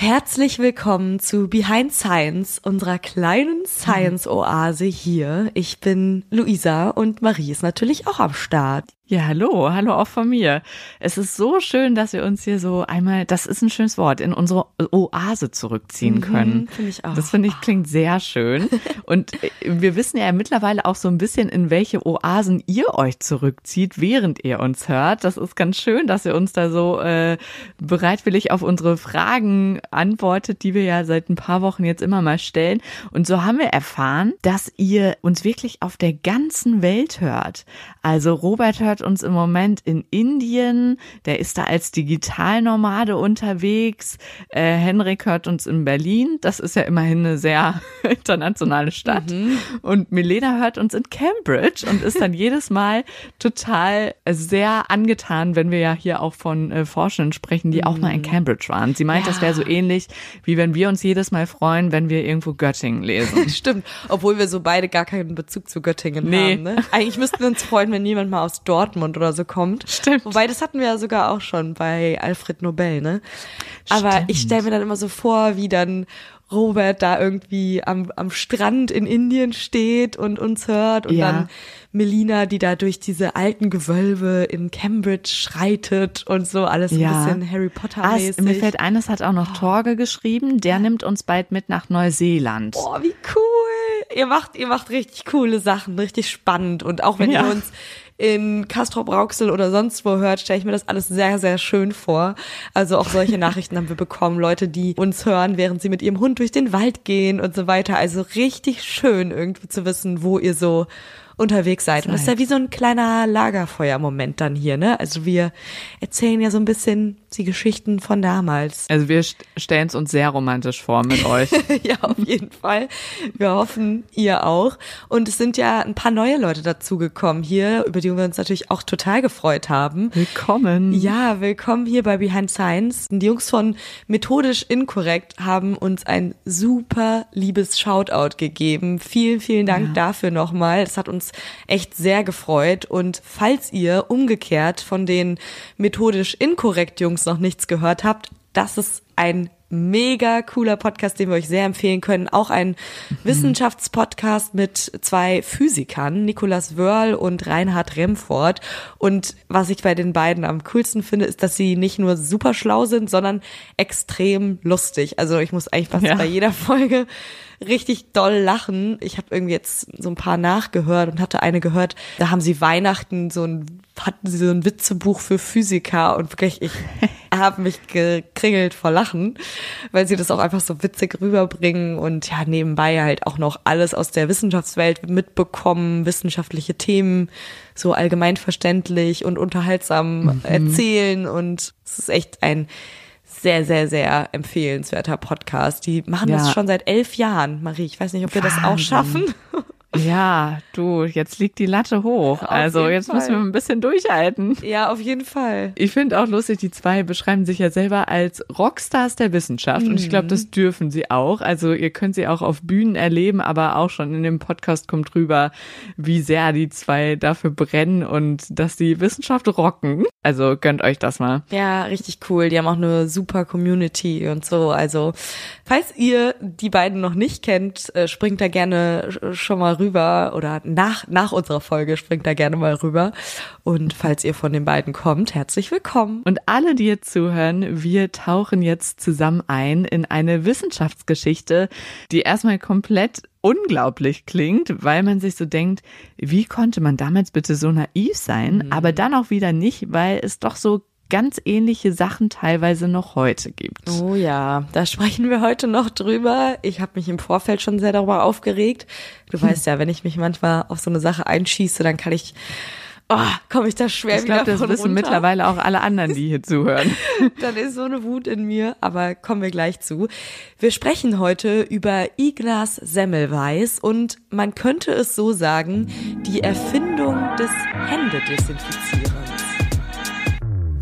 Herzlich willkommen zu Behind Science, unserer kleinen Science-Oase hier. Ich bin Luisa und Marie ist natürlich auch am Start. Ja, hallo, hallo auch von mir. Es ist so schön, dass wir uns hier so einmal, das ist ein schönes Wort, in unsere Oase zurückziehen Mhm, können. finde ich auch. Das finde ich klingt sehr schön. Und äh, wir wissen ja mittlerweile auch so ein bisschen, in welche Oasen ihr euch zurückzieht, während ihr uns hört. Das ist ganz schön, dass ihr uns da so äh, bereitwillig auf unsere Fragen antwortet, die wir ja seit ein paar Wochen jetzt immer mal stellen. Und so haben wir erfahren, dass ihr uns wirklich auf der ganzen Welt hört. Also Robert hört uns im Moment in Indien, der ist da als Digitalnomade unterwegs. Äh, Henrik hört uns in Berlin, das ist ja immerhin eine sehr internationale Stadt. Und Milena hört uns in Cambridge und ist dann jedes Mal total sehr angetan, wenn wir ja hier auch von äh, Forschenden sprechen, die auch mal in Cambridge waren. Sie meint, das wäre so ähnlich, wie wenn wir uns jedes Mal freuen, wenn wir irgendwo Göttingen lesen. Stimmt, obwohl wir so beide gar keinen Bezug zu Göttingen Nee. haben. Ne? Eigentlich müssten wir uns freuen, wenn jemand mal aus Dortmund oder so kommt. Stimmt. Wobei, das hatten wir ja sogar auch schon bei Alfred Nobel, ne? Aber Stimmt. ich stelle mir dann immer so vor, wie dann Robert da irgendwie am, am Strand in Indien steht und uns hört und Ja. dann Melina, die da durch diese alten Gewölbe in Cambridge schreitet und so alles Ja. ein bisschen Harry Potter Ah, mäßig. mir fällt ein, es hat auch noch Torge geschrieben, der nimmt uns bald mit nach Neuseeland. Boah, wie cool. Ihr macht, ihr macht richtig coole Sachen, richtig spannend. Und auch wenn Ja. ihr uns in Castrop Rauxel oder sonst wo hört, stelle ich mir das alles sehr, sehr schön vor. Also auch solche Nachrichten haben wir bekommen. Leute, die uns hören, während sie mit ihrem Hund durch den Wald gehen und so weiter. Also richtig schön irgendwie zu wissen, wo ihr so unterwegs seid. Und das ist ja wie so ein kleiner Lagerfeuer-Moment dann hier, ne? Also wir erzählen ja so ein bisschen die Geschichten von damals. Also wir stellen es uns sehr romantisch vor mit euch. ja, auf jeden Fall. Wir hoffen, ihr auch. Und es sind ja ein paar neue Leute dazugekommen hier, über die wir uns natürlich auch total gefreut haben. Willkommen. Ja, willkommen hier bei Behind Science. Die Jungs von Methodisch Inkorrekt haben uns ein super liebes Shoutout gegeben. Vielen, vielen Dank dafür nochmal. Es hat uns echt sehr gefreut. Und falls ihr umgekehrt von den Methodisch Inkorrekt Jungs noch nichts gehört habt, das ist ein mega cooler Podcast, den wir euch sehr empfehlen können. Auch ein Wissenschaftspodcast mit zwei Physikern, Nicolas Wörl und Reinhard Remford. Und was ich bei den beiden am coolsten finde, ist, dass sie nicht nur super schlau sind, sondern extrem lustig. Also ich muss eigentlich fast Ja. bei jeder Folge richtig doll lachen. Ich habe irgendwie jetzt so ein paar nachgehört und hatte eine gehört, da haben sie Weihnachten so ein, hatten sie so ein Witzebuch für Physiker und wirklich, ich habe mich gekringelt vor Lachen, weil sie das auch einfach so witzig rüberbringen und ja, nebenbei halt auch noch alles aus der Wissenschaftswelt mitbekommen, wissenschaftliche Themen so allgemein verständlich und unterhaltsam erzählen und es ist echt ein sehr, sehr, sehr empfehlenswerter Podcast. Die machen das Ja. schon seit elf Jahren, Marie. Ich weiß nicht, ob wir das auch Wahnsinn. schaffen. Ja, du, jetzt liegt die Latte hoch. also jetzt müssen wir Fall. ein bisschen durchhalten. Ja, auf jeden Fall. Ich finde auch lustig, die zwei beschreiben sich ja selber als Rockstars der Wissenschaft und ich glaube, Mhm. das dürfen sie auch. Also ihr könnt sie auch auf Bühnen erleben, aber auch schon in dem Podcast kommt rüber, wie sehr die zwei dafür brennen und dass die Wissenschaft rocken. Also gönnt euch das mal. Ja, richtig cool. Die haben auch eine super Community und so. Also, falls ihr die beiden noch nicht kennt, äh, springt da gerne sch- schon mal rüber oder nach, nach unserer Folge springt da gerne mal rüber. Und falls ihr von den beiden kommt, herzlich willkommen. Und alle, die jetzt zuhören, wir tauchen jetzt zusammen ein in eine Wissenschaftsgeschichte, die erstmal komplett unglaublich klingt, weil man sich so denkt, wie konnte man damals bitte so naiv sein, aber dann auch wieder nicht, weil es doch so ganz ähnliche Sachen teilweise noch heute gibt. Oh ja, da sprechen wir heute noch drüber. Ich habe mich im Vorfeld schon sehr darüber aufgeregt. Du weißt ja, wenn ich mich manchmal auf so eine Sache einschieße, dann kann ich, oh, komme ich da schwer Ich wieder glaube, das wissen runter. mittlerweile auch alle anderen, die hier zuhören. Dann ist so eine Wut in mir, aber kommen wir gleich zu. Wir sprechen heute über Ignaz Semmelweis und man könnte es so sagen, die Erfindung des Händedesinfizierens.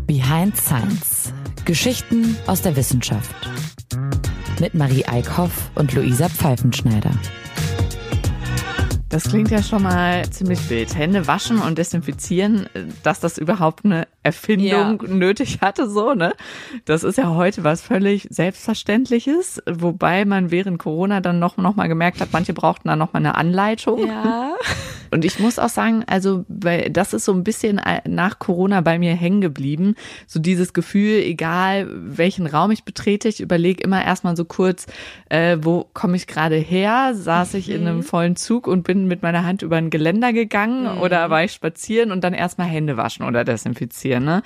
Behind Science. Geschichten aus der Wissenschaft. Mit Marie Eickhoff und Luisa Pfeifenschneider. Das klingt ja schon mal ziemlich wild. Hände waschen und desinfizieren, dass das überhaupt eine Erfindung ja. nötig hatte, so, ne? Das ist ja heute was völlig Selbstverständliches, wobei man während Corona dann noch, noch mal gemerkt hat, manche brauchten dann noch mal eine Anleitung. Ja. Und ich muss auch sagen, also, weil das ist so ein bisschen nach Corona bei mir hängen geblieben. So dieses Gefühl, egal welchen Raum ich betrete, ich überlege immer erstmal so kurz, äh, wo komme ich gerade her? Saß ich in einem mhm. vollen Zug und bin mit meiner Hand über ein Geländer gegangen mhm. oder war ich spazieren und dann erstmal Hände waschen oder desinfizieren, ne?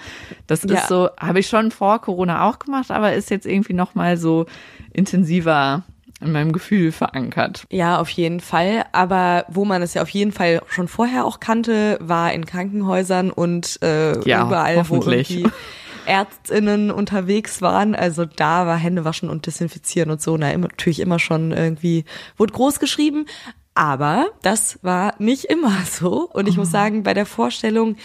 Das ist ja. so, habe ich schon vor Corona auch gemacht, aber ist jetzt irgendwie nochmal so intensiver in meinem Gefühl verankert. Ja, auf jeden Fall. Aber wo man es ja auf jeden Fall schon vorher auch kannte, war in Krankenhäusern und äh, ja, überall, wo irgendwie ÄrztInnen unterwegs waren. Also da war Händewaschen und Desinfizieren und so. Na, natürlich immer schon irgendwie, wurde groß geschrieben. Aber das war nicht immer so. Und ich oh. muss sagen, bei der Vorstellung,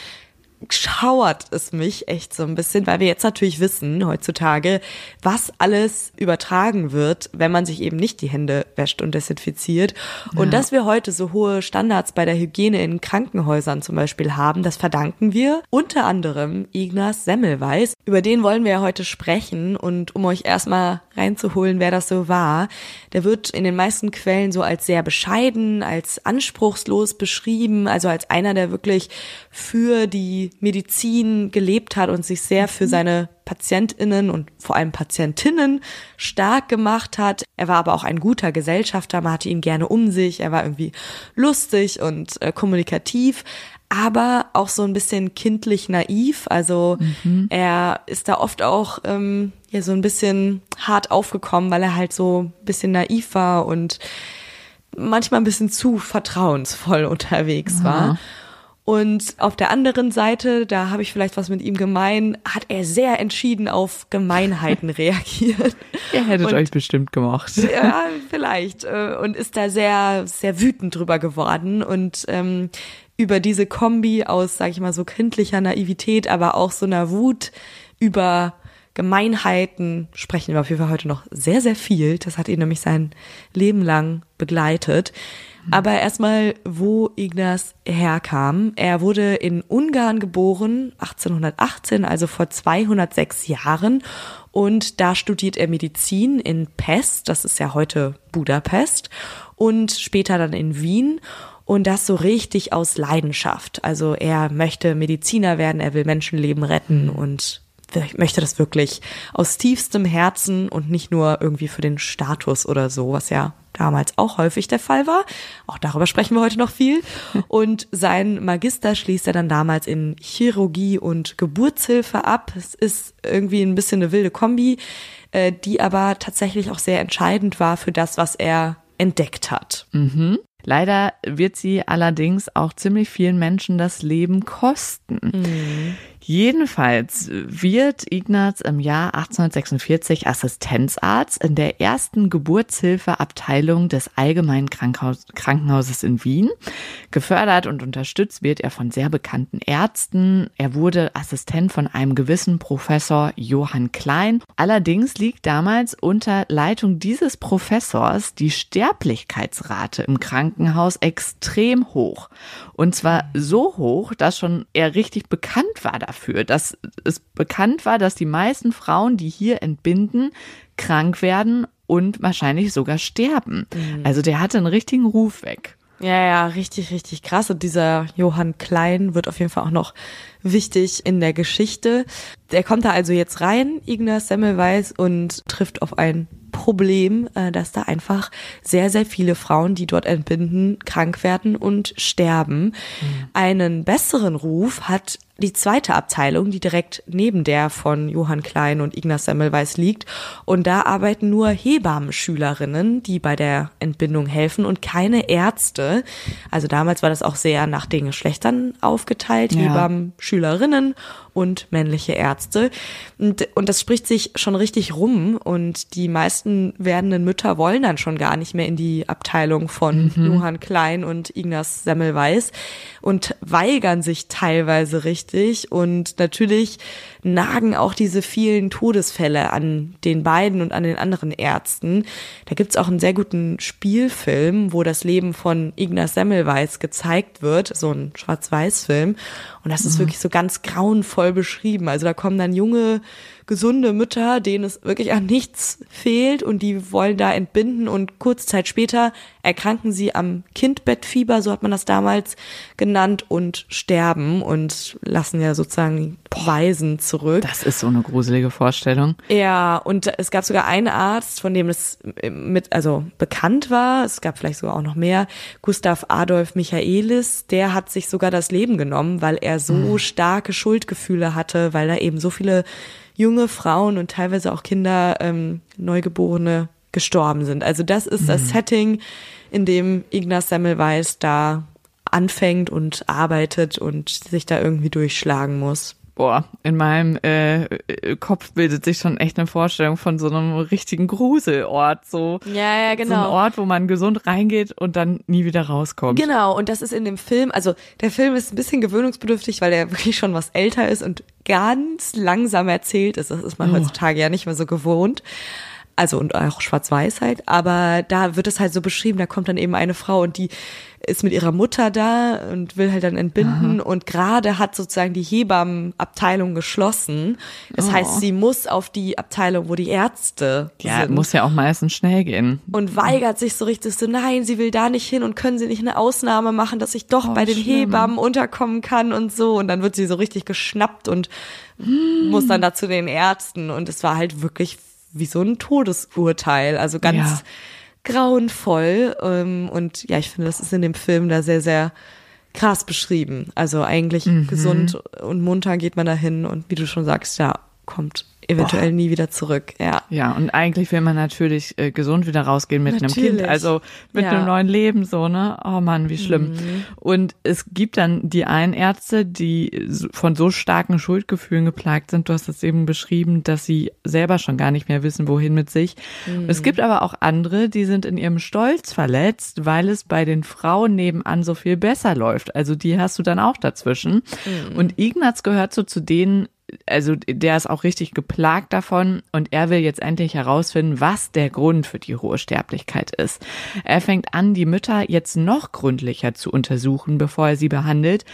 schauert es mich echt so ein bisschen, weil wir jetzt natürlich wissen heutzutage, was alles übertragen wird, wenn man sich eben nicht die Hände wäscht und desinfiziert. Ja. Und dass wir heute so hohe Standards bei der Hygiene in Krankenhäusern zum Beispiel haben, das verdanken wir unter anderem Ignaz Semmelweis. Über den wollen wir ja heute sprechen und um euch erstmal reinzuholen, wer das so war, der wird in den meisten Quellen so als sehr bescheiden, als anspruchslos beschrieben, also als einer, der wirklich für die Medizin gelebt hat und sich sehr für mhm. seine PatientInnen und vor allem Patientinnen stark gemacht hat. Er war aber auch ein guter Gesellschafter, man hatte ihn gerne um sich, er war irgendwie lustig und äh, kommunikativ, aber auch so ein bisschen kindlich naiv. Also mhm. er ist da oft auch ähm, ja so ein bisschen hart aufgekommen, weil er halt so ein bisschen naiv war und manchmal ein bisschen zu vertrauensvoll unterwegs war. Und auf der anderen Seite, da habe ich vielleicht was mit ihm gemein, hat er sehr entschieden auf Gemeinheiten reagiert. Ihr hättet und, euch bestimmt gemacht. Ja, vielleicht. Äh, und ist da sehr, sehr wütend drüber geworden. Und ähm, über diese Kombi aus, sag ich mal, so kindlicher Naivität, aber auch so einer Wut über Gemeinheiten sprechen wir auf jeden Fall heute noch sehr, sehr viel. Das hat ihn nämlich sein Leben lang begleitet. Aber erstmal, wo Ignaz herkam. Er wurde in Ungarn geboren, 1818, also vor 206 Jahren. Und da studiert er Medizin in Pest, das ist ja heute Budapest, und später dann in Wien. Und das so richtig aus Leidenschaft. Also er möchte Mediziner werden, er will Menschenleben retten und möchte das wirklich aus tiefstem Herzen und nicht nur irgendwie für den Status oder so, was ja damals auch häufig der Fall war. Auch darüber sprechen wir heute noch viel. Und sein Magister schließt er dann damals in Chirurgie und Geburtshilfe ab. Es ist irgendwie ein bisschen eine wilde Kombi, äh, die aber tatsächlich auch sehr entscheidend war für das, was er entdeckt hat. Mhm. Leider wird sie allerdings auch ziemlich vielen Menschen das Leben kosten. Mhm. Jedenfalls wird Ignaz im Jahr 1846 Assistenzarzt in der ersten Geburtshilfeabteilung des Allgemeinen Krankhaus Krankenhauses in Wien. Gefördert und unterstützt wird er von sehr bekannten Ärzten. Er wurde Assistent von einem gewissen Professor Johann Klein. Allerdings liegt damals unter Leitung dieses Professors die Sterblichkeitsrate im Krankenhaus extrem hoch. Und zwar so hoch, dass schon er richtig bekannt war dafür dafür, dass es bekannt war, dass die meisten Frauen, die hier entbinden, krank werden und wahrscheinlich sogar sterben. Mhm. Also der hatte einen richtigen Ruf weg. Ja, ja, richtig, richtig krass. Und dieser Johann Klein wird auf jeden Fall auch noch wichtig in der Geschichte. Der kommt da also jetzt rein, Ignaz Semmelweis, und trifft auf ein Problem, äh, dass da einfach sehr, sehr viele Frauen, die dort entbinden, krank werden und sterben. Mhm. Einen besseren Ruf hat die zweite Abteilung, die direkt neben der von Johann Klein und Ignaz Semmelweis liegt. Und da arbeiten nur Hebammenschülerinnen, die bei der Entbindung helfen und keine Ärzte. Also damals war das auch sehr nach den Geschlechtern aufgeteilt. Ja. Hebammenschülerinnen und männliche Ärzte. Und, und das spricht sich schon richtig rum und die meisten werdenden Mütter wollen dann schon gar nicht mehr in die Abteilung von mhm. Johann Klein und Ignaz Semmelweis und weigern sich teilweise richtig und natürlich nagen auch diese vielen Todesfälle an den beiden und an den anderen Ärzten. Da gibt's auch einen sehr guten Spielfilm, wo das Leben von Ignaz Semmelweis gezeigt wird, so ein Schwarz-Weiß-Film. Und das ist mhm. wirklich so ganz grauenvoll beschrieben. Also da kommen dann junge gesunde Mütter, denen es wirklich an nichts fehlt und die wollen da entbinden und kurz Zeit später erkranken sie am Kindbettfieber, so hat man das damals genannt, und sterben und lassen ja sozusagen Waisen zurück. Das ist so eine gruselige Vorstellung. Ja, und es gab sogar einen Arzt, von dem es mit, also bekannt war, es gab vielleicht sogar auch noch mehr, Gustav Adolf Michaelis, der hat sich sogar das Leben genommen, weil er so hm. starke Schuldgefühle hatte, weil er eben so viele junge Frauen und teilweise auch Kinder, ähm, Neugeborene gestorben sind. Also das ist mhm. das Setting, in dem Ignaz Semmelweis da anfängt und arbeitet und sich da irgendwie durchschlagen muss boah, in meinem äh, Kopf bildet sich schon echt eine Vorstellung von so einem richtigen Gruselort, so. Ja, ja, genau. So ein Ort, wo man gesund reingeht und dann nie wieder rauskommt. Genau, und das ist in dem Film, also der Film ist ein bisschen gewöhnungsbedürftig, weil der wirklich schon was älter ist und ganz langsam erzählt ist. Das ist man oh. heutzutage ja nicht mehr so gewohnt also und auch Schwarz-Weiß halt, aber da wird es halt so beschrieben, da kommt dann eben eine Frau und die ist mit ihrer Mutter da und will halt dann entbinden Aha. und gerade hat sozusagen die Hebammenabteilung geschlossen. Das oh. heißt, sie muss auf die Abteilung, wo die Ärzte ja, sind. muss ja auch meistens schnell gehen. Und weigert sich so richtig so, nein, sie will da nicht hin und können sie nicht eine Ausnahme machen, dass ich doch oh, bei den schlimm. Hebammen unterkommen kann und so. Und dann wird sie so richtig geschnappt und hm. muss dann da zu den Ärzten. Und es war halt wirklich wie so ein Todesurteil. Also ganz ja grauenvoll. Ähm, und ja, ich finde, das ist in dem Film da sehr, sehr krass beschrieben. Also eigentlich mhm. gesund und munter geht man dahin und wie du schon sagst, ja, kommt eventuell Boah. nie wieder zurück. Ja. Ja, und eigentlich will man natürlich äh, gesund wieder rausgehen mit natürlich. einem Kind, also mit ja. einem neuen Leben so, ne? Oh Mann, wie schlimm. Mhm. Und es gibt dann die einen Ärzte, die von so starken Schuldgefühlen geplagt sind. Du hast es eben beschrieben, dass sie selber schon gar nicht mehr wissen, wohin mit sich. Mhm. Es gibt aber auch andere, die sind in ihrem Stolz verletzt, weil es bei den Frauen nebenan so viel besser läuft. Also die hast du dann auch dazwischen. Mhm. Und Ignaz gehört so zu denen, also der ist auch richtig geplagt davon und er will jetzt endlich herausfinden, was der Grund für die hohe Sterblichkeit ist. Er fängt an, die Mütter jetzt noch gründlicher zu untersuchen, bevor er sie behandelt.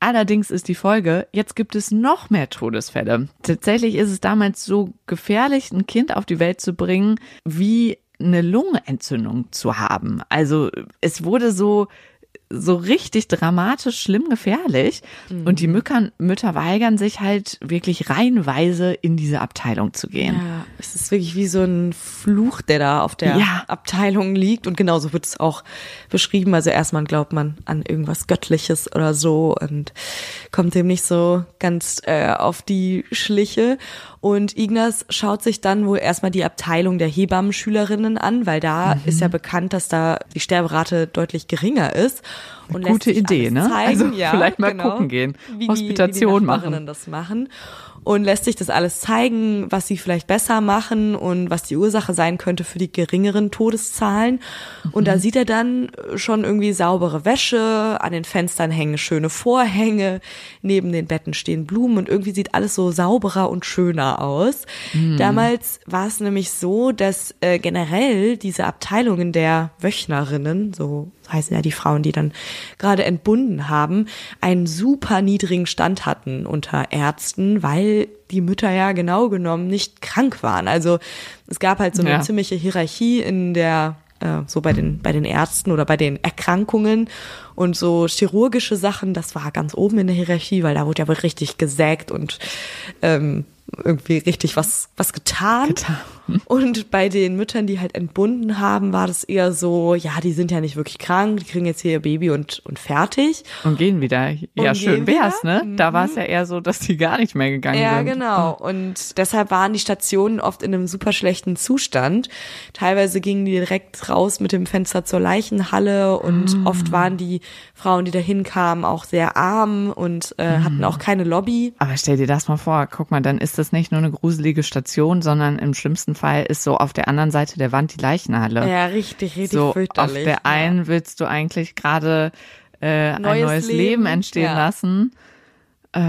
Allerdings ist die Folge, jetzt gibt es noch mehr Todesfälle. Tatsächlich ist es damals so gefährlich, ein Kind auf die Welt zu bringen, wie eine Lungenentzündung zu haben. Also es wurde so so richtig dramatisch, schlimm, gefährlich. Mhm. Und die Mütter, Mütter weigern sich halt wirklich reihenweise in diese Abteilung zu gehen. Ja, es ist wirklich wie so ein Fluch, der da auf der ja. Abteilung liegt. Und genauso wird es auch beschrieben. Also erstmal glaubt man an irgendwas Göttliches oder so und kommt dem nicht so ganz äh, auf die Schliche. Und Ignaz schaut sich dann wohl erstmal die Abteilung der Hebammenschülerinnen an, weil da mhm. ist ja bekannt, dass da die Sterberate deutlich geringer ist. Und Gute Idee, ne? Zeigen. Also ja, vielleicht mal genau, gucken gehen, Hospitation die, wie die machen. das machen und lässt sich das alles zeigen, was sie vielleicht besser machen und was die Ursache sein könnte für die geringeren Todeszahlen. Und da mhm. sieht er dann schon irgendwie saubere Wäsche, an den Fenstern hängen schöne Vorhänge, neben den Betten stehen Blumen und irgendwie sieht alles so sauberer und schöner aus. Mhm. Damals war es nämlich so, dass äh, generell diese Abteilungen der Wöchnerinnen, so heißen ja die Frauen, die dann gerade entbunden haben, einen super niedrigen Stand hatten unter Ärzten, weil die Mütter ja genau genommen nicht krank waren. Also es gab halt so eine ja. ziemliche Hierarchie in der äh, so bei den bei den Ärzten oder bei den Erkrankungen und so chirurgische Sachen, das war ganz oben in der Hierarchie, weil da wurde ja wohl richtig gesägt und ähm, irgendwie richtig was, was getan. Getan. Und bei den Müttern, die halt entbunden haben, war das eher so, ja, die sind ja nicht wirklich krank, die kriegen jetzt hier ihr Baby und, und fertig. Und gehen wieder. Ja, Und schön wär's, wieder? ne? Da war es ja eher so, dass die gar nicht mehr gegangen Ja, sind. genau. Und deshalb waren die Stationen oft in einem super schlechten Zustand. Teilweise gingen die direkt raus mit dem Fenster zur Leichenhalle und Ah. oft waren die Frauen, die da hinkamen, auch sehr arm und äh, Mhm. hatten auch keine Lobby. Aber stell dir das mal vor, guck mal, dann ist das nicht nur eine gruselige Station, sondern im schlimmsten Fall ist so auf der anderen Seite der Wand die Leichenhalle. Ja, richtig, richtig so auf fürchterlich. der einen willst du eigentlich gerade äh, ein Neues Leben, Leben, entstehen ja. lassen. Äh,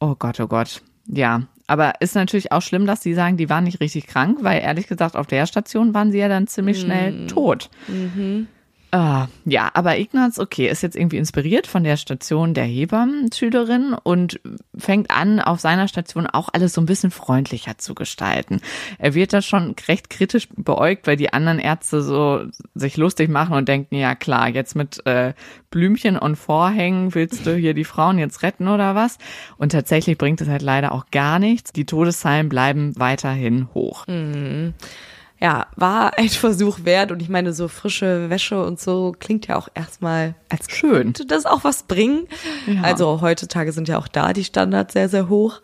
oh Gott, oh Gott. Ja, aber ist natürlich auch schlimm, dass die sagen, die waren nicht richtig krank, weil ehrlich gesagt auf der Station waren sie ja dann ziemlich schnell Mhm. tot. Ah, ja, aber Ignaz, okay, ist jetzt irgendwie inspiriert von der Station der Hebammenschülerin und fängt an, auf seiner Station auch alles so ein bisschen freundlicher zu gestalten. Er wird da schon recht kritisch beäugt, weil die anderen Ärzte so sich lustig machen und denken, ja klar, jetzt mit äh, Blümchen und Vorhängen willst du hier die Frauen jetzt retten oder was? Und tatsächlich bringt es halt leider auch gar nichts. Die Todeszahlen bleiben weiterhin hoch. Ja, war ein Versuch wert und ich meine, so frische Wäsche und so klingt ja auch erstmal als Schön. könnte das auch was bringen. Ja. Also heutzutage sind ja auch da die Standards sehr, sehr hoch.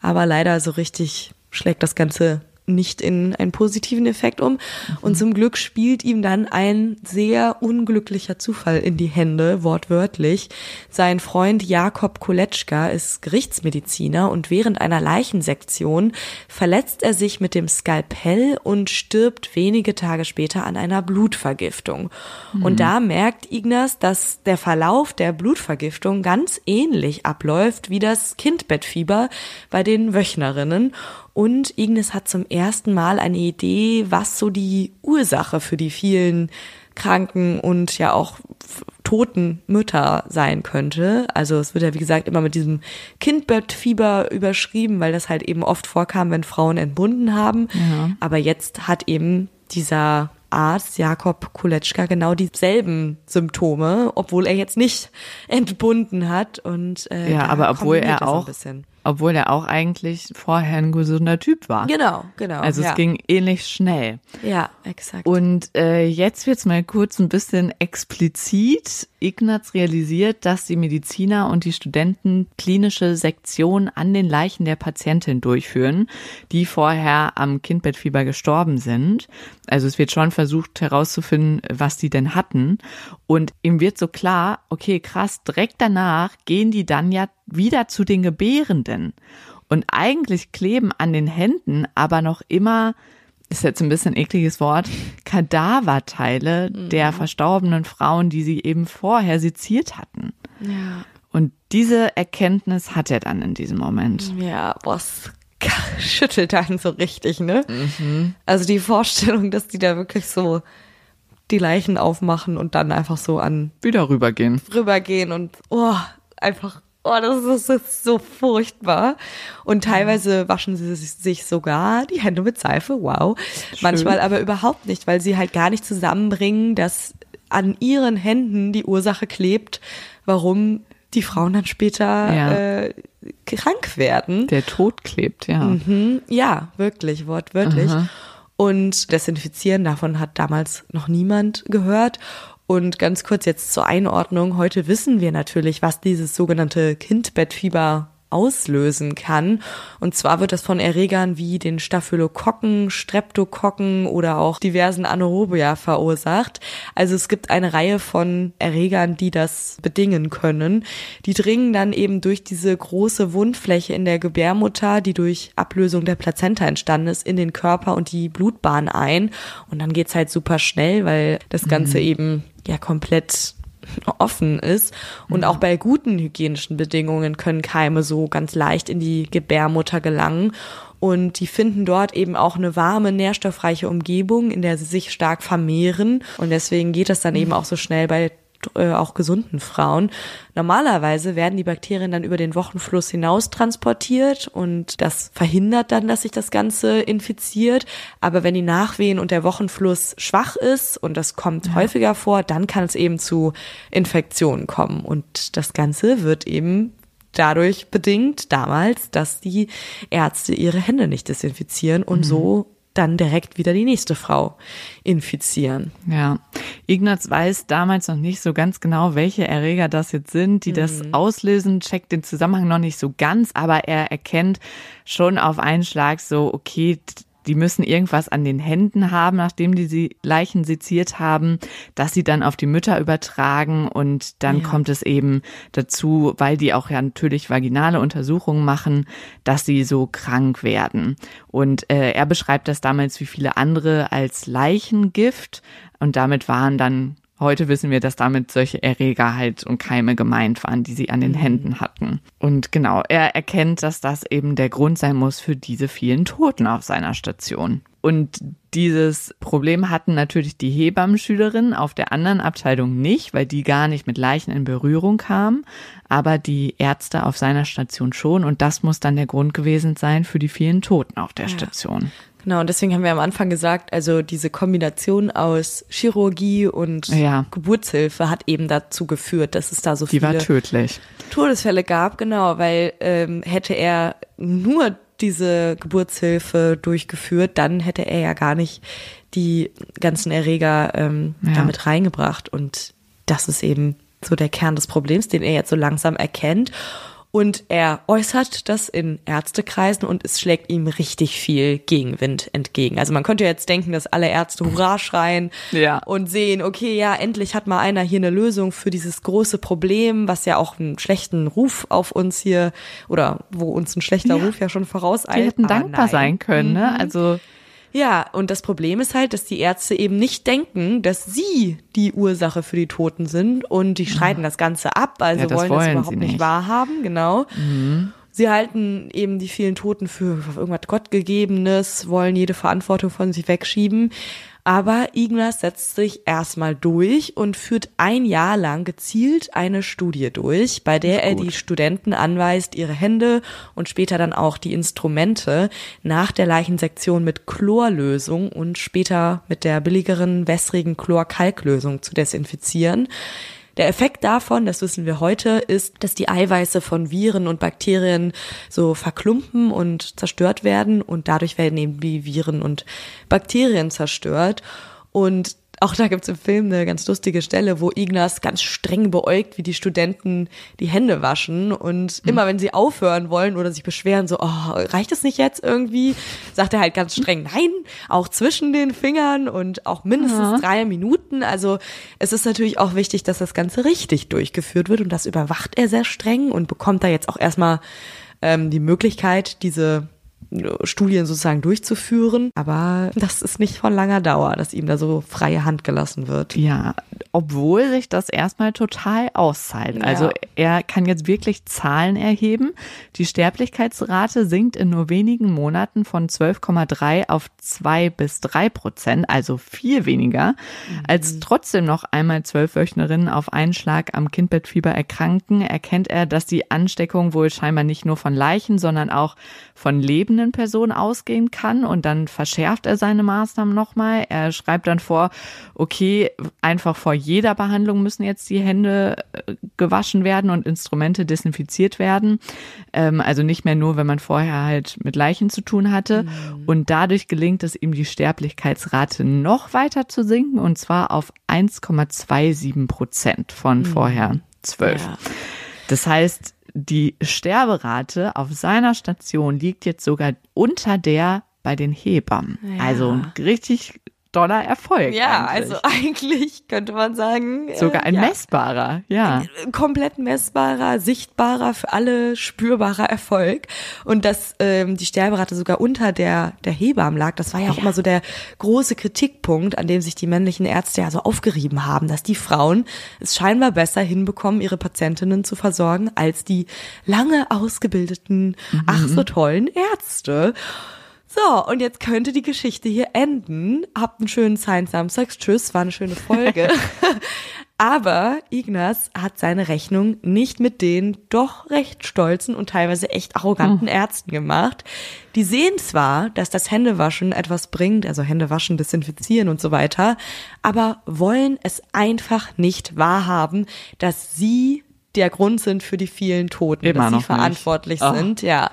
Aber leider so richtig schlägt das Ganze nicht in einen positiven Effekt um. Und zum Glück spielt ihm dann ein sehr unglücklicher Zufall in die Hände, wortwörtlich. Sein Freund Jakob Koletschka ist Gerichtsmediziner und während einer Leichensektion verletzt er sich mit dem Skalpell und stirbt wenige Tage später an einer Blutvergiftung. Und da merkt Ignaz, dass der Verlauf der Blutvergiftung ganz ähnlich abläuft wie das Kindbettfieber bei den Wöchnerinnen. Und Ignis hat zum ersten Mal eine Idee, was so die Ursache für die vielen kranken und ja auch toten Mütter sein könnte. Also es wird ja, wie gesagt, immer mit diesem Kindbettfieber überschrieben, weil das halt eben oft vorkam, wenn Frauen entbunden haben. Aber jetzt hat eben dieser Arzt Jakob Kuletschka genau dieselben Symptome, obwohl er jetzt nicht entbunden hat und äh, Ja, aber obwohl er auch, bisschen. Obwohl er auch eigentlich vorher ein gesunder Typ war. Genau, genau. Also ja. es ging ähnlich schnell. Ja, exakt. Und äh, jetzt wird's mal kurz ein bisschen explizit. Ignaz realisiert, dass die Mediziner und die Studenten klinische Sektionen an den Leichen der Patientin durchführen, die vorher am Kindbettfieber gestorben sind. Also es wird schon versucht herauszufinden, was die denn hatten. Und ihm wird so klar, okay, krass, direkt danach gehen die dann ja wieder zu den Gebärenden. Und eigentlich kleben an den Händen aber noch immer ist jetzt ein bisschen ekliges Wort, Kadaverteile der verstorbenen Frauen, die sie eben vorher seziert hatten. ja. Und diese Erkenntnis hat er dann in diesem Moment. Ja, boah, es schüttelt einen so richtig, ne? Mhm. Also die Vorstellung, dass die da wirklich so die Leichen aufmachen und dann einfach so an Wieder rübergehen. rübergehen und oh, einfach, oh, das ist, das ist so furchtbar. Und teilweise waschen sie sich, sogar die Hände mit Seife, wow. Manchmal aber überhaupt nicht, weil sie halt gar nicht zusammenbringen, dass an ihren Händen die Ursache klebt, warum die Frauen dann später Ja. äh, krank werden. Der Tod klebt, ja. Mhm, ja, wirklich, wortwörtlich. Und Desinfizieren, davon hat damals noch niemand gehört. Und ganz kurz jetzt zur Einordnung. Heute wissen wir natürlich, was dieses sogenannte Kindbettfieber auslösen kann. Und zwar wird das von Erregern wie den Staphylokokken, Streptokokken oder auch diversen Anaerobia verursacht. Also es gibt eine Reihe von Erregern, die das bedingen können. Die dringen dann eben durch diese große Wundfläche in der Gebärmutter, die durch Ablösung der Plazenta entstanden ist, in den Körper und die Blutbahn ein. Und dann geht's halt super schnell, weil das Ganze eben ja komplett offen ist. Und auch bei guten hygienischen Bedingungen können Keime so ganz leicht in die Gebärmutter gelangen. Und die finden dort eben auch eine warme, nährstoffreiche Umgebung, in der sie sich stark vermehren. Und deswegen geht das dann eben auch so schnell bei äh, auch gesunden Frauen. Normalerweise werden die Bakterien dann über den Wochenfluss hinaus transportiert und das verhindert dann, dass sich das Ganze infiziert. Aber wenn die Nachwehen und der Wochenfluss schwach ist und das kommt häufiger vor, dann kann es eben zu Infektionen kommen und das Ganze wird eben dadurch bedingt damals, dass die Ärzte ihre Hände nicht desinfizieren und mhm. so dann direkt wieder die nächste Frau infizieren. Ja, Ignaz weiß damals noch nicht so ganz genau, welche Erreger das jetzt sind, die mhm. das auslösen, checkt den Zusammenhang noch nicht so ganz, aber er erkennt schon auf einen Schlag so, okay, die müssen irgendwas an den Händen haben, nachdem die sie Leichen seziert haben, dass sie dann auf die Mütter übertragen und dann ja. kommt es eben dazu, weil die auch ja natürlich vaginale Untersuchungen machen, dass sie so krank werden. Und äh, er beschreibt das damals wie viele andere als Leichengift und damit waren dann Heute wissen wir, dass damit solche Erreger halt und Keime gemeint waren, die sie an den mhm. Händen hatten. Und genau, er erkennt, dass das eben der Grund sein muss für diese vielen Toten auf seiner Station. Und dieses Problem hatten natürlich die Hebammenschülerinnen auf der anderen Abteilung nicht, weil die gar nicht mit Leichen in Berührung kamen, aber die Ärzte auf seiner Station schon. Und das muss dann der Grund gewesen sein für die vielen Toten auf der ja. Station. Genau, und deswegen haben wir am Anfang gesagt, also diese Kombination aus Chirurgie und ja. Geburtshilfe hat eben dazu geführt, dass es da so Die viele tödlich. Todesfälle gab, genau, weil ähm, hätte er nur diese Geburtshilfe durchgeführt, dann hätte er ja gar nicht die ganzen Erreger ähm, ja. damit reingebracht. Und das ist eben so der Kern des Problems, den er jetzt so langsam erkennt. Und er äußert das in Ärztekreisen und es schlägt ihm richtig viel Gegenwind entgegen. Also man könnte jetzt denken, dass alle Ärzte Hurra schreien ja. und sehen, okay, ja, endlich hat mal einer hier eine Lösung für dieses große Problem, was ja auch einen schlechten Ruf auf uns hier oder wo uns ein schlechter ja. Ruf ja schon vorauseilt. Die hätten dankbar nein. sein können, ne? Mhm. Also ja, und das Problem ist halt, dass die Ärzte eben nicht denken, dass sie die Ursache für die Toten sind und die streiten das Ganze ab, also ja, das wollen, wollen das überhaupt nicht. nicht wahrhaben, genau. Mhm. Sie halten eben die vielen Toten für irgendwas Gottgegebenes, wollen jede Verantwortung von sich wegschieben. Aber Ignaz setzt sich erstmal durch und führt ein Jahr lang gezielt eine Studie durch, bei der er die Studenten anweist, ihre Hände und später dann auch die Instrumente nach der Leichensektion mit Chlorlösung und später mit der billigeren wässrigen Chlorkalklösung zu desinfizieren. Der Effekt davon, das wissen wir heute, ist, dass die Eiweiße von Viren und Bakterien so verklumpen und zerstört werden und dadurch werden eben die Viren und Bakterien zerstört. Und auch da gibt's im Film eine ganz lustige Stelle, wo Ignaz ganz streng beäugt, wie die Studenten die Hände waschen. Und mhm. immer wenn sie aufhören wollen oder sich beschweren, so, oh, reicht es nicht jetzt irgendwie, sagt er halt ganz streng, nein, auch zwischen den Fingern und auch mindestens ja. drei Minuten. Also es ist natürlich auch wichtig, dass das Ganze richtig durchgeführt wird und das überwacht er sehr streng und bekommt da jetzt auch erstmal ähm, die Möglichkeit, diese Studien sozusagen durchzuführen. Aber das ist nicht von langer Dauer, dass ihm da so freie Hand gelassen wird. Ja, obwohl sich das erstmal total auszahlt. Ja. Also er kann jetzt wirklich Zahlen erheben. Die Sterblichkeitsrate sinkt in nur wenigen Monaten von 12,3 auf 2 bis 3 Prozent, also viel weniger. Mhm. Als trotzdem noch einmal zwölf Wöchnerinnen auf einen Schlag am Kindbettfieber erkranken, erkennt er, dass die Ansteckung wohl scheinbar nicht nur von Leichen, sondern auch von lebenden Personen ausgehen kann und dann verschärft er seine Maßnahmen nochmal. Er schreibt dann vor, okay, einfach vor jeder Behandlung müssen jetzt die Hände äh, gewaschen werden und Instrumente desinfiziert werden. Ähm, also nicht mehr nur, wenn man vorher halt mit Leichen zu tun hatte. Mhm. Und dadurch gelingt es ihm, die Sterblichkeitsrate noch weiter zu sinken und zwar auf 1,27 Prozent von mhm. vorher 12. Ja. Das heißt, die Sterberate auf seiner Station liegt jetzt sogar unter der bei den Hebammen. Ja. Also richtig doller Erfolg. Ja, eigentlich. also eigentlich könnte man sagen. Sogar ein äh, ja. messbarer, ja. Ein komplett messbarer, sichtbarer, für alle spürbarer Erfolg. Und dass ähm, die Sterberate sogar unter der, der Hebammen lag, das war ja auch ja. immer so der große Kritikpunkt, an dem sich die männlichen Ärzte ja so aufgerieben haben, dass die Frauen es scheinbar besser hinbekommen, ihre Patientinnen zu versorgen, als die lange ausgebildeten, mhm. ach so tollen Ärzte. So, und jetzt könnte die Geschichte hier enden. Habt einen schönen Science Samstags. Tschüss, war eine schöne Folge. Aber Ignaz hat seine Rechnung nicht mit den doch recht stolzen und teilweise echt arroganten hm. Ärzten gemacht. Die sehen zwar, dass das Händewaschen etwas bringt, also Händewaschen, desinfizieren und so weiter, aber wollen es einfach nicht wahrhaben, dass sie der Grund sind für die vielen Toten, Immer dass sie verantwortlich nicht. Oh. sind, ja.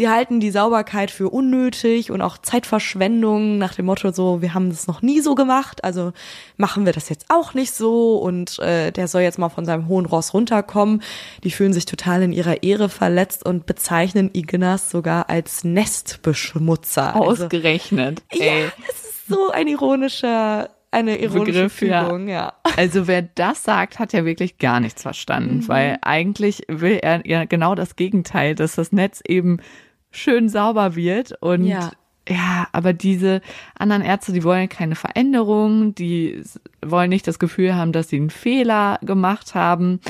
Sie halten die Sauberkeit für unnötig und auch Zeitverschwendung nach dem Motto so, wir haben das noch nie so gemacht, also machen wir das jetzt auch nicht so und äh, der soll jetzt mal von seinem hohen Ross runterkommen. Die fühlen sich total in ihrer Ehre verletzt und bezeichnen Ignaz sogar als Nestbeschmutzer. Also, Ausgerechnet. ja, Ey. es ist so ein ironischer, eine ironische Begriff, ja. Fügung, ja. Also wer das sagt, hat ja wirklich gar nichts verstanden, Mhm. weil eigentlich will er ja genau das Gegenteil, dass das Netz eben schön sauber wird und Ja. ja, aber diese anderen Ärzte, die wollen keine Veränderung, die wollen nicht das Gefühl haben, dass sie einen Fehler gemacht haben.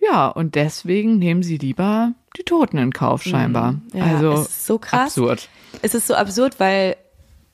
Ja, und deswegen nehmen sie lieber die Toten in Kauf scheinbar. Mhm. Ja, also es ist so krass. absurd. Es ist so absurd, weil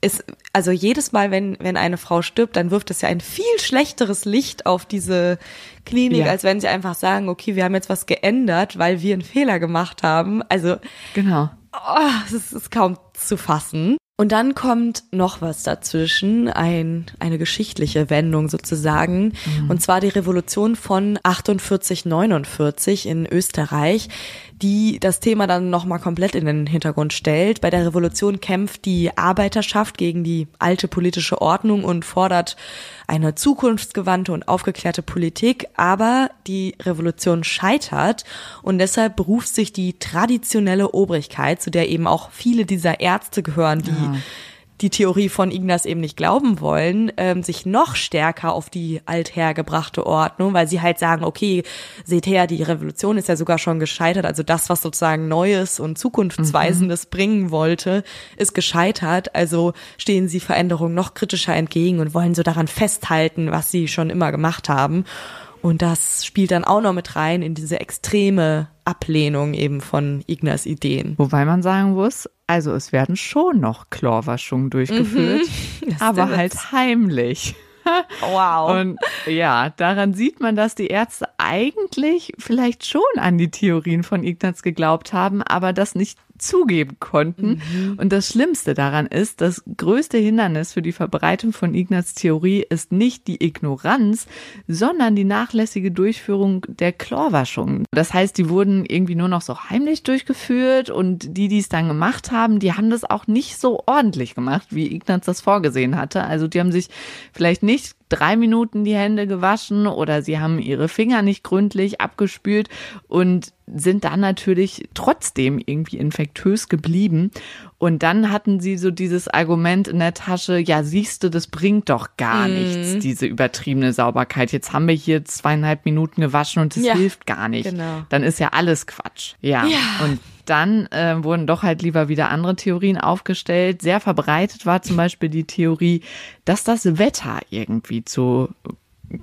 es, also jedes Mal, wenn, wenn eine Frau stirbt, dann wirft es ja ein viel schlechteres Licht auf diese Klinik, Ja. als wenn sie einfach sagen, okay, wir haben jetzt was geändert, weil wir einen Fehler gemacht haben. Also, Genau. Oh, es ist, ist kaum zu fassen. Und dann kommt noch was dazwischen, ein, eine geschichtliche Wendung sozusagen, und zwar die Revolution von 48, 49 in Österreich, die das Thema dann nochmal komplett in den Hintergrund stellt. Bei der Revolution kämpft die Arbeiterschaft gegen die alte politische Ordnung und fordert eine zukunftsgewandte und aufgeklärte Politik, aber die Revolution scheitert und deshalb beruft sich die traditionelle Obrigkeit, zu der eben auch viele dieser Ärzte gehören, die die Theorie von Ignaz eben nicht glauben wollen, ähm, sich noch stärker auf die althergebrachte Ordnung, weil sie halt sagen, okay, seht her, die Revolution ist ja sogar schon gescheitert, also das, was sozusagen Neues und Zukunftsweisendes bringen wollte, ist gescheitert, also stehen sie Veränderungen noch kritischer entgegen und wollen so daran festhalten, was sie schon immer gemacht haben. Und das spielt dann auch noch mit rein in diese extreme Ablehnung eben von Ignaz Ideen. Wobei man sagen muss, also es werden schon noch Chlorwaschungen durchgeführt, ist aber halt heimlich. Wow. Und ja, daran sieht man, dass die Ärzte eigentlich vielleicht schon an die Theorien von Ignaz geglaubt haben, aber das nicht zugeben konnten. Und das Schlimmste daran ist, das größte Hindernis für die Verbreitung von Ignaz Theorie ist nicht die Ignoranz, sondern die nachlässige Durchführung der Chlorwaschungen. Das heißt, die wurden irgendwie nur noch so heimlich durchgeführt und die, die es dann gemacht haben, die haben das auch nicht so ordentlich gemacht, wie Ignaz das vorgesehen hatte. Also die haben sich vielleicht nicht drei Minuten die Hände gewaschen oder sie haben ihre Finger nicht gründlich abgespült und sind dann natürlich trotzdem irgendwie infektös geblieben. Und dann hatten sie so dieses Argument in der Tasche, ja, siehst du, das bringt doch gar nichts, diese übertriebene Sauberkeit. Jetzt haben wir hier zweieinhalb Minuten gewaschen und es Ja, hilft gar nicht. genau. Dann ist ja alles Quatsch. Ja. Ja. Und dann äh, wurden doch halt lieber wieder andere Theorien aufgestellt. Sehr verbreitet war zum Beispiel die Theorie, dass das Wetter irgendwie zu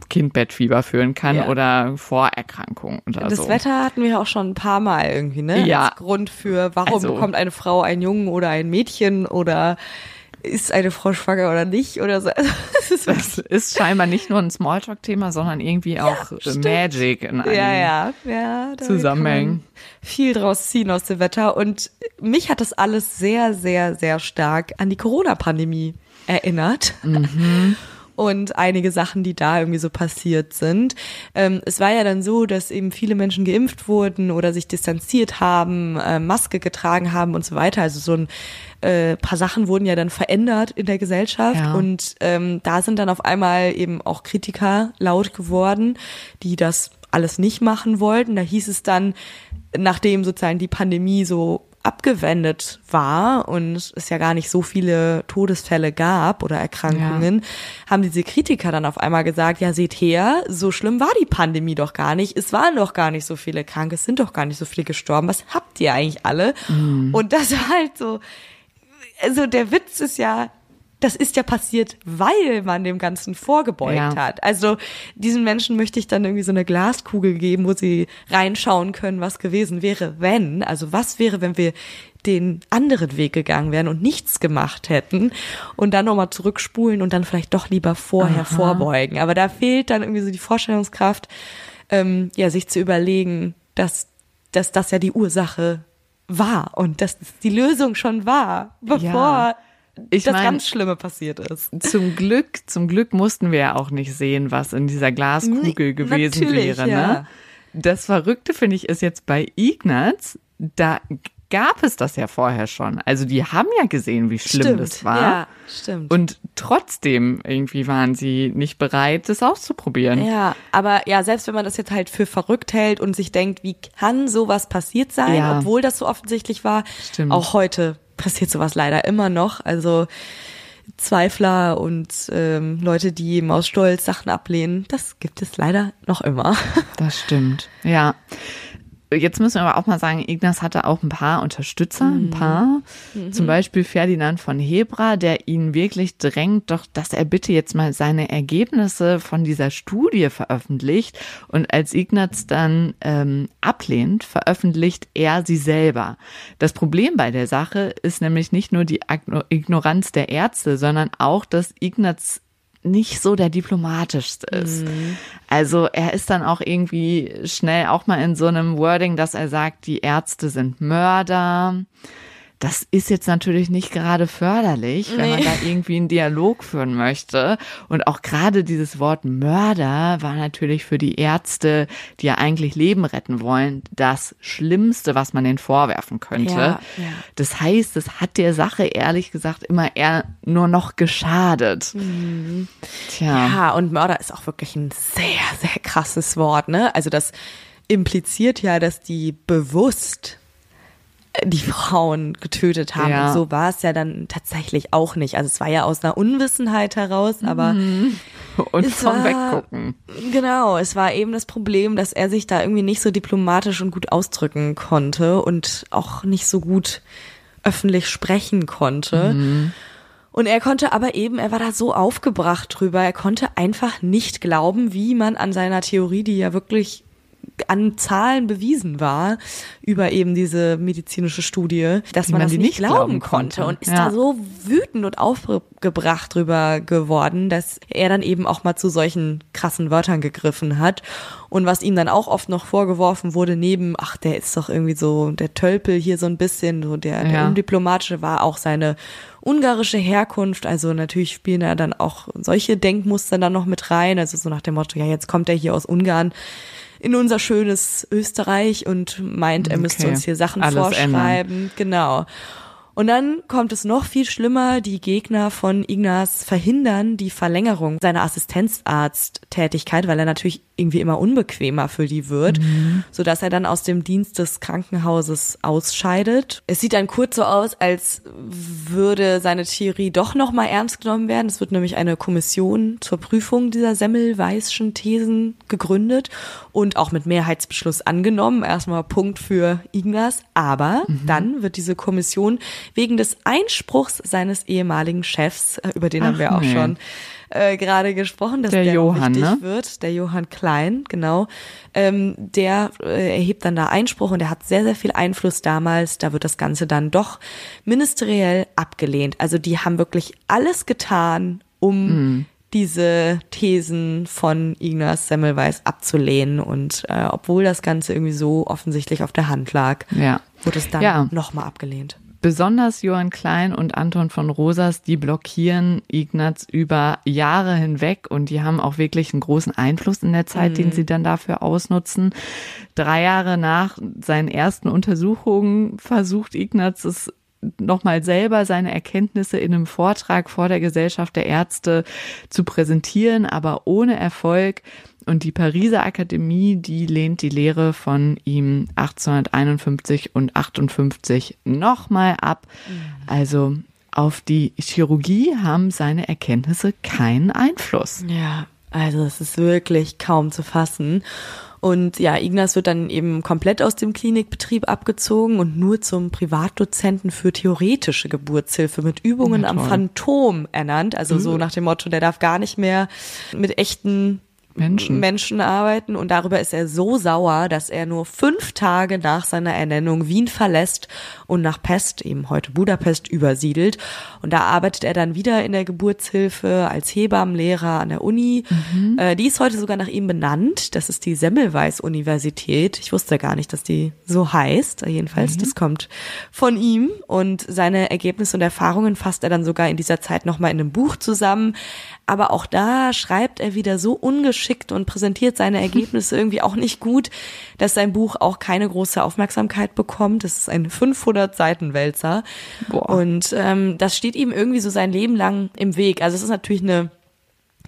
Kindbettfieber führen kann Ja. oder Vorerkrankungen oder Das so. Wetter hatten wir auch schon ein paar Mal irgendwie, ne? Ja. Als Grund für, warum Also- bekommt eine Frau einen Jungen oder ein Mädchen oder ist eine Frau schwanger oder nicht oder so. Also, Das ist scheinbar nicht nur ein Smalltalk-Thema, sondern irgendwie auch stimmt. Magic in einem ja, ja, ja. man Viel draus ziehen aus dem Wetter und mich hat das alles sehr, sehr, sehr stark an die Corona-Pandemie erinnert. Und einige Sachen, die da irgendwie so passiert sind. Ähm, es war ja dann so, dass eben viele Menschen geimpft wurden oder sich distanziert haben, äh, Maske getragen haben und so weiter. Also so ein äh, paar Sachen wurden ja dann verändert in der Gesellschaft Ja. und ähm, da sind dann auf einmal eben auch Kritiker laut geworden, die das alles nicht machen wollten. Da hieß es dann, nachdem sozusagen die Pandemie so abgewendet war und es ja gar nicht so viele Todesfälle gab oder Erkrankungen, haben diese Kritiker dann auf einmal gesagt, ja seht her, so schlimm war die Pandemie doch gar nicht, es waren doch gar nicht so viele Kranke, es sind doch gar nicht so viele gestorben, was habt ihr eigentlich alle? Und das war halt so, also der Witz ist ja, das ist ja passiert, weil man dem Ganzen vorgebeugt Ja. hat. Also diesen Menschen möchte ich dann irgendwie so eine Glaskugel geben, wo sie reinschauen können, was gewesen wäre, wenn. Also was wäre, wenn wir den anderen Weg gegangen wären und nichts gemacht hätten und dann nochmal zurückspulen und dann vielleicht doch lieber vorher vorbeugen. Aber da fehlt dann irgendwie so die Vorstellungskraft, ähm, ja, sich zu überlegen, dass, dass das ja die Ursache war und dass die Lösung schon war, bevor Ja. Ich das mein- ganz Schlimme passiert ist. Zum Glück, zum Glück mussten wir ja auch nicht sehen, was in dieser Glaskugel Nee, gewesen wäre. ja. Ne? das Verrückte finde ich ist jetzt bei Ignaz, da gab es das ja vorher schon. Also die haben ja gesehen, wie schlimm Stimmt, das war. ja, stimmt. Und trotzdem irgendwie waren sie nicht bereit, das auszuprobieren. Ja, aber ja, selbst wenn man das jetzt halt für verrückt hält und sich denkt, wie kann sowas passiert sein, Ja. obwohl das so offensichtlich war, Stimmt. auch heute passiert sowas leider immer noch. Also Zweifler und ähm, Leute, die eben aus Stolz Sachen ablehnen, das gibt es leider noch immer. Das stimmt. Ja. Jetzt müssen wir aber auch mal sagen, Ignaz hatte auch ein paar Unterstützer, ein paar. Zum Beispiel Ferdinand von Hebra, der ihn wirklich drängt, doch, dass er bitte jetzt mal seine Ergebnisse von dieser Studie veröffentlicht. Und als Ignaz dann ähm, ablehnt, veröffentlicht er sie selber. Das Problem bei der Sache ist nämlich nicht nur die Ignoranz der Ärzte, sondern auch, dass Ignaz nicht so der diplomatischste ist. Also er ist dann auch irgendwie schnell auch mal in so einem Wording, dass er sagt, die Ärzte sind Mörder. Das ist jetzt natürlich nicht gerade förderlich, wenn man Nee. da irgendwie einen Dialog führen möchte. Und auch gerade dieses Wort Mörder war natürlich für die Ärzte, die ja eigentlich Leben retten wollen, das Schlimmste, was man denen vorwerfen könnte. Ja, ja. Das heißt, es hat der Sache ehrlich gesagt immer eher nur noch geschadet. Tja. Ja, und Mörder ist auch wirklich ein sehr, sehr krasses Wort, ne? Also das impliziert ja, dass die bewusst die Frauen getötet haben. Ja. Und so war es ja dann tatsächlich auch nicht. Also es war ja aus einer Unwissenheit heraus, aber Und Es vom war- Weggucken. Genau, es war eben das Problem, dass er sich da irgendwie nicht so diplomatisch und gut ausdrücken konnte und auch nicht so gut öffentlich sprechen konnte. Und er konnte aber eben, er war da so aufgebracht drüber, er konnte einfach nicht glauben, wie man an seiner Theorie, die ja wirklich an Zahlen bewiesen war, über eben diese medizinische Studie, dass man, man das nicht glauben konnte. konnte. Und ist Ja. da so wütend und aufgebracht drüber geworden, dass er dann eben auch mal zu solchen krassen Wörtern gegriffen hat. Und was ihm dann auch oft noch vorgeworfen wurde, neben, ach, der ist doch irgendwie so der Tölpel hier so ein bisschen, so der, der Ja. undiplomatische war auch seine ungarische Herkunft. Also natürlich spielen da dann auch solche Denkmuster dann noch mit rein. Also so nach dem Motto, ja, jetzt kommt er hier aus Ungarn in unser schönes Österreich und meint, er müsste Okay. uns hier Sachen Alles vorschreiben. Genau. Und dann kommt es noch viel schlimmer. Die Gegner von Ignaz verhindern die Verlängerung seiner Assistenzarzttätigkeit, weil er natürlich irgendwie immer unbequemer für die wird, so dass er dann aus dem Dienst des Krankenhauses ausscheidet. Es sieht dann kurz so aus, als würde seine Theorie doch noch mal ernst genommen werden. Es wird nämlich eine Kommission zur Prüfung dieser Semmelweisschen Thesen gegründet und auch mit Mehrheitsbeschluss angenommen. Erstmal Punkt für Ignaz. Aber dann wird diese Kommission wegen des Einspruchs seines ehemaligen Chefs, äh, über den haben Ach, wir auch nee. schon äh, gerade gesprochen, dass Der der, Johann, wichtig ne? wird, der Johann Klein, genau, ähm, der äh, erhebt dann da Einspruch und der hat sehr, sehr viel Einfluss damals. Da wird das Ganze dann doch ministeriell abgelehnt. Also die haben wirklich alles getan, um Mhm. diese Thesen von Ignaz Semmelweis abzulehnen. Und äh, obwohl das Ganze irgendwie so offensichtlich auf der Hand lag, Ja. wurde es dann Ja. nochmal abgelehnt. Besonders Johann Klein und Anton von Rosas, die blockieren Ignaz über Jahre hinweg und die haben auch wirklich einen großen Einfluss in der Zeit, den sie dann dafür ausnutzen. Drei Jahre nach seinen ersten Untersuchungen versucht Ignaz es nochmal selber seine Erkenntnisse in einem Vortrag vor der Gesellschaft der Ärzte zu präsentieren, aber ohne Erfolg. Und die Pariser Akademie, die lehnt die Lehre von ihm 1851 und 58 nochmal ab. Also auf die Chirurgie haben seine Erkenntnisse keinen Einfluss. Ja, also es ist wirklich kaum zu fassen. Und ja, Ignaz wird dann eben komplett aus dem Klinikbetrieb abgezogen und nur zum Privatdozenten für theoretische Geburtshilfe mit Übungen Ja, am toll. Phantom ernannt. Also so nach dem Motto, der darf gar nicht mehr mit echten Menschen. Menschen arbeiten und darüber ist er so sauer, dass er nur fünf Tage nach seiner Ernennung Wien verlässt und nach Pest, eben heute Budapest, übersiedelt. Und da arbeitet er dann wieder in der Geburtshilfe als Hebammenlehrer an der Uni. Äh, die ist heute sogar nach ihm benannt. Das ist die Semmelweis-Universität. Ich wusste gar nicht, dass die so heißt. Jedenfalls, das kommt von ihm. Und seine Ergebnisse und Erfahrungen fasst er dann sogar in dieser Zeit nochmal in einem Buch zusammen. Aber auch da schreibt er wieder so ungeschickt und präsentiert seine Ergebnisse irgendwie auch nicht gut, dass sein Buch auch keine große Aufmerksamkeit bekommt. Es ist ein 500 Seiten Wälzer und ähm, das steht ihm irgendwie so sein Leben lang im Weg. Also es ist natürlich eine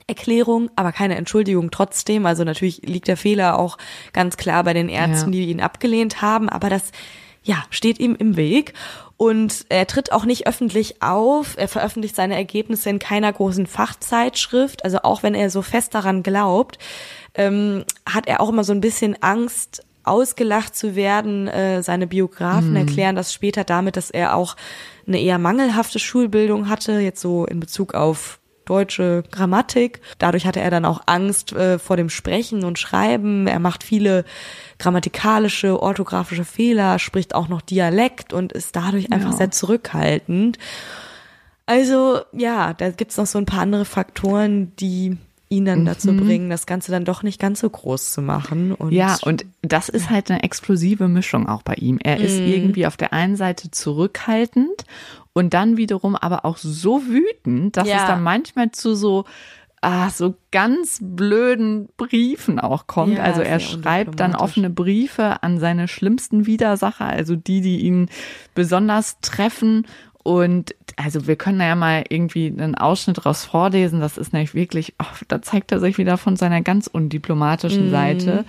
Erklärung, aber keine Entschuldigung trotzdem. Also natürlich liegt der Fehler auch ganz klar bei den Ärzten, ja. die ihn abgelehnt haben, aber das ja, steht ihm im Weg. Und er tritt auch nicht öffentlich auf. Er veröffentlicht seine Ergebnisse in keiner großen Fachzeitschrift. Also auch wenn er so fest daran glaubt, ähm, hat er auch immer so ein bisschen Angst, ausgelacht zu werden. Äh, seine Biografen mhm. erklären das später damit, dass er auch eine eher mangelhafte Schulbildung hatte, jetzt so in Bezug auf deutsche Grammatik. Dadurch hatte er dann auch Angst äh, vor dem Sprechen und Schreiben. Er macht viele grammatikalische, orthografische Fehler, spricht auch noch Dialekt und ist dadurch einfach ja. sehr zurückhaltend. Also ja, da gibt's noch so ein paar andere Faktoren, die ihn dann dazu mhm. bringen, das Ganze dann doch nicht ganz so groß zu machen. Und ja, und das ist halt eine explosive Mischung auch bei ihm. Er ist mhm. irgendwie auf der einen Seite zurückhaltend und dann wiederum aber auch so wütend, dass ja. es dann manchmal zu so ah, so ganz blöden Briefen auch kommt. Ja, also er schreibt dann offene Briefe an seine schlimmsten Widersacher, also die, die ihn besonders treffen. Und also wir können ja mal irgendwie einen Ausschnitt raus vorlesen. Das ist nämlich wirklich, oh, da zeigt er sich wieder von seiner ganz undiplomatischen mm. Seite.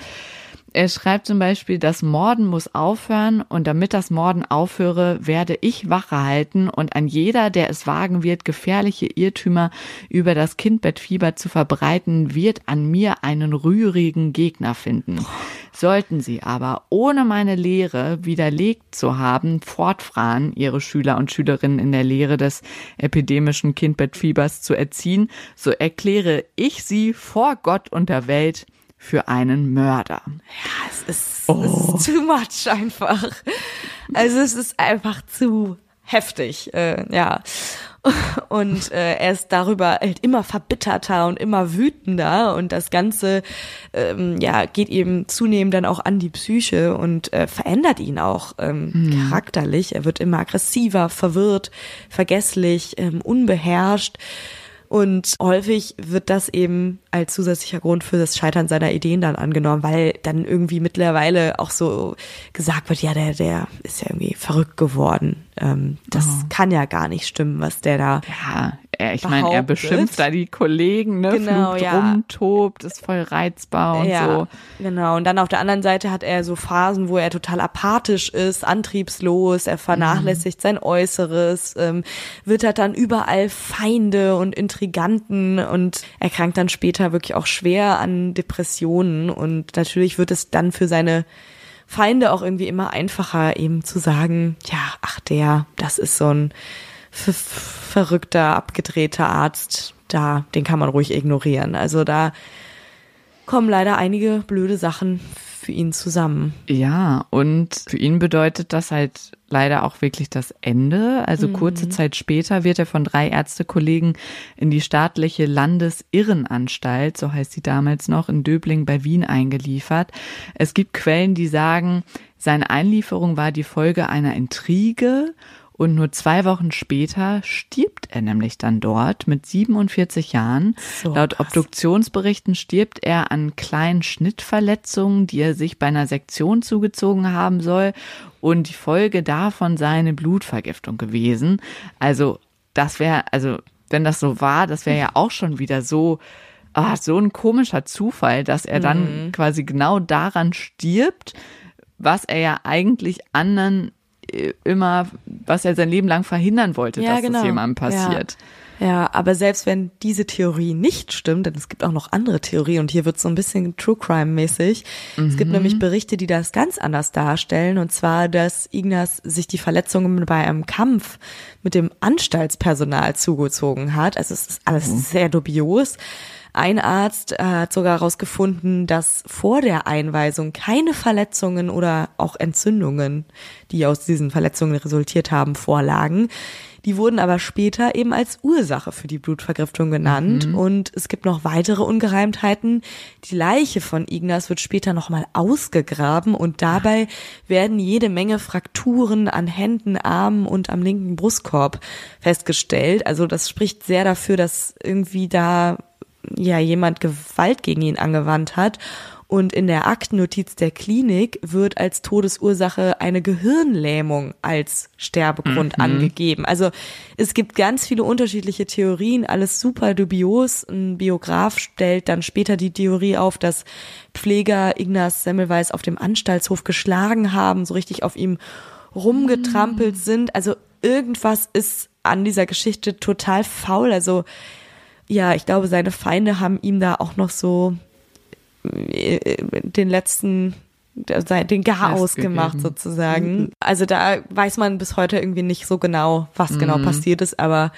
Er schreibt zum Beispiel, das Morden muss aufhören und damit das Morden aufhöre, werde ich Wache halten und an jeder, der es wagen wird, gefährliche Irrtümer über das Kindbettfieber zu verbreiten, wird an mir einen rührigen Gegner finden. Sollten sie aber, ohne meine Lehre widerlegt zu haben, fortfahren, ihre Schüler und Schülerinnen in der Lehre des epidemischen Kindbettfiebers zu erziehen, so erkläre ich sie vor Gott und der Welt für einen Mörder. Ja, es ist, oh. es ist too much einfach. Also es ist einfach zu heftig, äh, ja. Und äh, er ist darüber halt immer verbitterter und immer wütender und das Ganze ähm, ja geht ihm zunehmend dann auch an die Psyche und äh, verändert ihn auch ähm, mhm. charakterlich. Er wird immer aggressiver, verwirrt, vergesslich, ähm, unbeherrscht. Und häufig wird das eben als zusätzlicher Grund für das Scheitern seiner Ideen dann angenommen, weil dann irgendwie mittlerweile auch so gesagt wird, ja, der, der ist ja irgendwie verrückt geworden. Ähm, das oh. kann ja gar nicht stimmen, was der da. Ja, er, ich meine, er beschimpft da die Kollegen, ne, genau, flucht ja. rum, tobt, ist voll reizbar und ja, so. Genau. Und dann auf der anderen Seite hat er so Phasen, wo er total apathisch ist, antriebslos, er vernachlässigt mhm. sein Äußeres, ähm, wird halt dann überall Feinde und Intriganten und erkrankt dann später wirklich auch schwer an Depressionen und natürlich wird es dann für seine Feinde auch irgendwie immer einfacher, eben zu sagen, ja, ach der, das ist so ein verrückter, abgedrehter Arzt, da, den kann man ruhig ignorieren. Also da kommen leider einige blöde Sachen für ihn zusammen. Ja, und für ihn bedeutet das halt leider auch wirklich das Ende. Also mhm. kurze Zeit später wird er von drei Ärztekollegen in die staatliche Landesirrenanstalt, so heißt sie damals noch, in Döbling bei Wien eingeliefert. Es gibt Quellen, die sagen, seine Einlieferung war die Folge einer Intrige und nur zwei Wochen später stirbt er nämlich dann dort mit 47 Jahren. So Laut krass. Obduktionsberichten stirbt er an kleinen Schnittverletzungen, die er sich bei einer Sektion zugezogen haben soll. Und die Folge davon sei eine Blutvergiftung gewesen. Also das wäre, also wenn das so war, das wäre ja auch schon wieder so, ah, so ein komischer Zufall, dass er dann mhm. quasi genau daran stirbt, was er ja eigentlich anderen immer, was er sein Leben lang verhindern wollte, ja, dass genau. das jemandem passiert. Ja. Ja. aber selbst wenn diese Theorie nicht stimmt, denn es gibt auch noch andere Theorien und hier wird so ein bisschen True Crime mäßig. Mhm. Es gibt mhm. nämlich Berichte, die das ganz anders darstellen und zwar, dass Ignaz sich die Verletzungen bei einem Kampf mit dem Anstaltspersonal zugezogen hat. Also es ist alles mhm. sehr dubios. Ein Arzt äh, hat sogar herausgefunden, dass vor der Einweisung keine Verletzungen oder auch Entzündungen, die aus diesen Verletzungen resultiert haben, vorlagen. Die wurden aber später eben als Ursache für die Blutvergiftung genannt. Mhm. Und es gibt noch weitere Ungereimtheiten. Die Leiche von Ignaz wird später nochmal ausgegraben und dabei werden jede Menge Frakturen an Händen, Armen und am linken Brustkorb festgestellt. Also das spricht sehr dafür, dass irgendwie da ja jemand Gewalt gegen ihn angewandt hat. Und in der Aktennotiz der Klinik wird als Todesursache eine Gehirnlähmung als Sterbegrund Mhm. angegeben. Also es gibt ganz viele unterschiedliche Theorien, alles super dubios. Ein Biograf stellt dann später die Theorie auf, dass Pfleger Ignaz Semmelweis auf dem Anstaltshof geschlagen haben, so richtig auf ihm rumgetrampelt sind. Also irgendwas ist an dieser Geschichte total faul. Also ja, ich glaube, seine Feinde haben ihm da auch noch so den letzten den Garaus gegeben. gemacht sozusagen. Also da weiß man bis heute irgendwie nicht so genau, was genau passiert ist, aber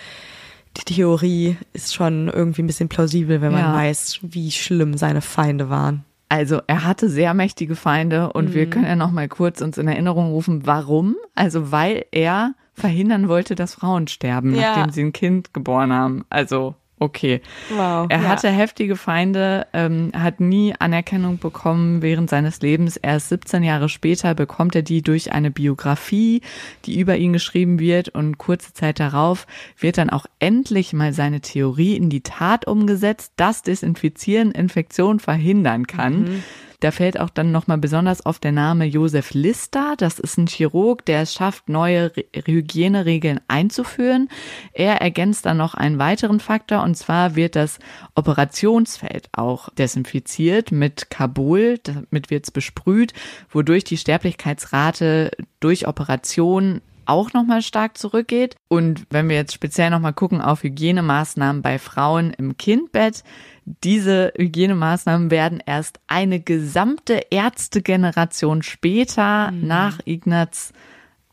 die Theorie ist schon irgendwie ein bisschen plausibel, wenn man Ja. weiß, wie schlimm seine Feinde waren. Also er hatte sehr mächtige Feinde und Mhm. wir können ja noch mal kurz uns in Erinnerung rufen, warum? Also weil er verhindern wollte, dass Frauen sterben, Ja. nachdem sie ein Kind geboren haben. Also okay. Wow. Er ja. hatte heftige Feinde, ähm, hat nie Anerkennung bekommen während seines Lebens. Erst 17 Jahre später bekommt er die durch eine Biografie, die über ihn geschrieben wird. Und kurze Zeit darauf wird dann auch endlich mal seine Theorie in die Tat umgesetzt, dass Desinfizieren Infektion verhindern kann. Da fällt auch dann nochmal besonders auf der Name Josef Lister. Das ist ein Chirurg, der es schafft, neue Re- Hygieneregeln einzuführen. Er ergänzt dann noch einen weiteren Faktor und zwar wird das Operationsfeld auch desinfiziert mit Carbol. Damit wird es besprüht, wodurch die Sterblichkeitsrate durch Operation auch nochmal stark zurückgeht. Und wenn wir jetzt speziell nochmal gucken auf Hygienemaßnahmen bei Frauen im Kindbett, diese Hygienemaßnahmen werden erst eine gesamte Ärztegeneration später nach Ignaz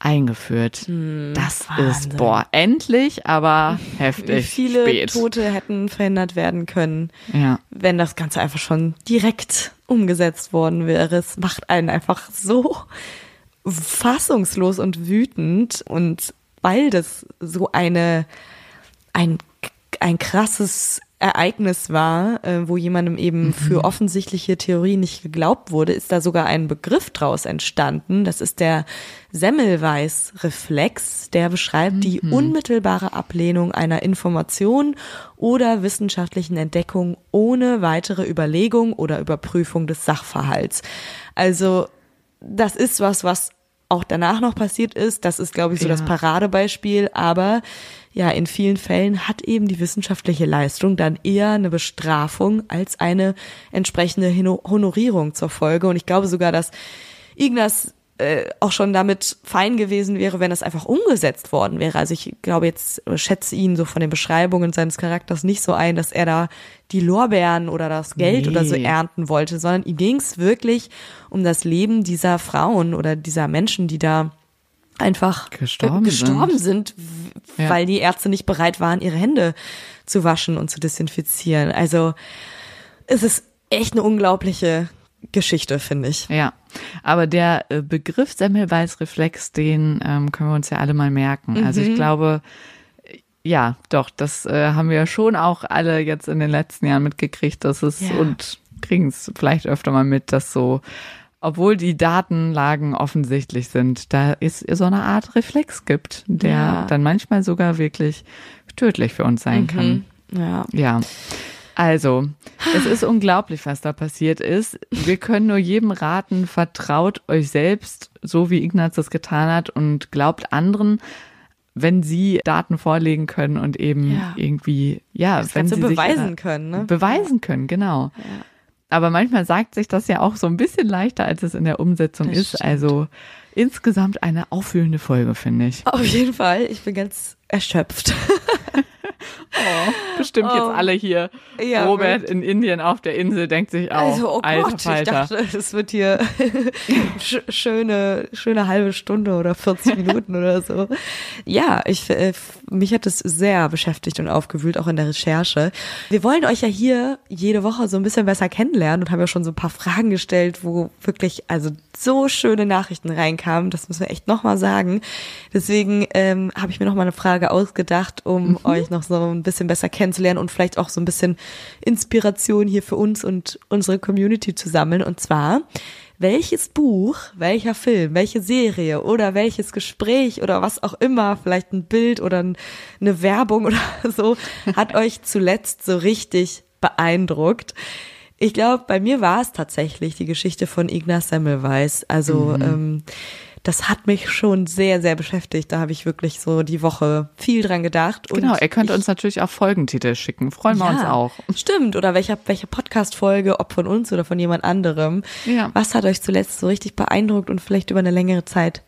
eingeführt. das ist, Wahnsinn. boah, endlich, aber heftig. wie viele spät. Tote hätten verhindert werden können, Ja. wenn das Ganze einfach schon direkt umgesetzt worden wäre. Es macht einen einfach so fassungslos und wütend und weil das so eine ein ein krasses Ereignis war, äh, wo jemandem eben für offensichtliche Theorien nicht geglaubt wurde, ist da sogar ein Begriff draus entstanden. Das ist der Semmelweis-Reflex. Der beschreibt die unmittelbare Ablehnung einer Information oder wissenschaftlichen Entdeckung ohne weitere Überlegung oder Überprüfung des Sachverhalts. Also das ist was, was auch danach noch passiert ist. Das ist, glaube ich, so das Ja. Paradebeispiel. Aber ja, in vielen Fällen hat eben die wissenschaftliche Leistung dann eher eine Bestrafung als eine entsprechende Honorierung zur Folge. Und ich glaube sogar, dass Ignaz äh, auch schon damit fein gewesen wäre, wenn es einfach umgesetzt worden wäre. Also ich glaube jetzt, schätze ihn so von den Beschreibungen seines Charakters nicht so ein, dass er da die Lorbeeren oder das Geld Nee. oder so ernten wollte, sondern ihm ging es wirklich um das Leben dieser Frauen oder dieser Menschen, die da einfach Gestorben gestorben sind, Ja. weil die Ärzte nicht bereit waren, ihre Hände zu waschen und zu desinfizieren. Also es ist echt eine unglaubliche Geschichte, finde ich. Ja, aber der äh, Begriff Semmelweis-Reflex, den ähm, können wir uns ja alle mal merken. Also ich glaube, äh, ja, doch, das äh, haben wir schon auch alle jetzt in den letzten Jahren mitgekriegt, dass es Ja. und kriegen es vielleicht öfter mal mit, dass so, obwohl die Datenlagen offensichtlich sind, da ist so eine Art Reflex gibt, der Ja. dann manchmal sogar wirklich tödlich für uns sein kann. Ja. Ja. Also, es ist unglaublich, was da passiert ist. Wir können nur jedem raten, vertraut euch selbst, so wie Ignaz das getan hat und glaubt anderen, wenn sie Daten vorlegen können und eben Ja. irgendwie, ja, Das wenn Ganze sie sich beweisen ihrer- können, ne? Beweisen können, genau. Aber manchmal sagt sich das ja auch so ein bisschen leichter, als es in der Umsetzung Das ist. stimmt. Also insgesamt eine auffühlende Folge, finde ich. Auf jeden Fall. Ich bin ganz erschöpft. Oh, bestimmt jetzt Oh. alle hier. Ja, Robert in Indien auf der Insel denkt sich auch, Also, oh alter Gott, ich dachte, es wird hier sch schöne, schöne halbe Stunde oder 40 Minuten oder so. Ja, ich, äh, mich hat es sehr beschäftigt und aufgewühlt, auch in der Recherche. Wir wollen euch ja hier jede Woche so ein bisschen besser kennenlernen und haben ja schon so ein paar Fragen gestellt, wo wirklich also so schöne Nachrichten reinkamen. Das müssen wir echt nochmal sagen. Deswegen ähm, habe ich mir nochmal eine Frage ausgedacht, um euch noch so ein bisschen besser kennenzulernen und vielleicht auch so ein bisschen Inspiration hier für uns und unsere Community zu sammeln. Und zwar, welches Buch, welcher Film, welche Serie oder welches Gespräch oder was auch immer, vielleicht ein Bild oder ein- eine Werbung oder so, hat euch zuletzt so richtig beeindruckt? Ich glaube, bei mir war es tatsächlich die Geschichte von Ignaz Semmelweis. Also ähm, das hat mich schon sehr, sehr beschäftigt. Da habe ich wirklich so die Woche viel dran gedacht. Und Genau, ihr könnt ich- uns natürlich auch Folgentitel schicken. Freuen wir uns auch. Stimmt, oder welche, welche Podcast-Folge, ob von uns oder von jemand anderem. Ja. Was hat euch zuletzt so richtig beeindruckt und vielleicht über eine längere Zeit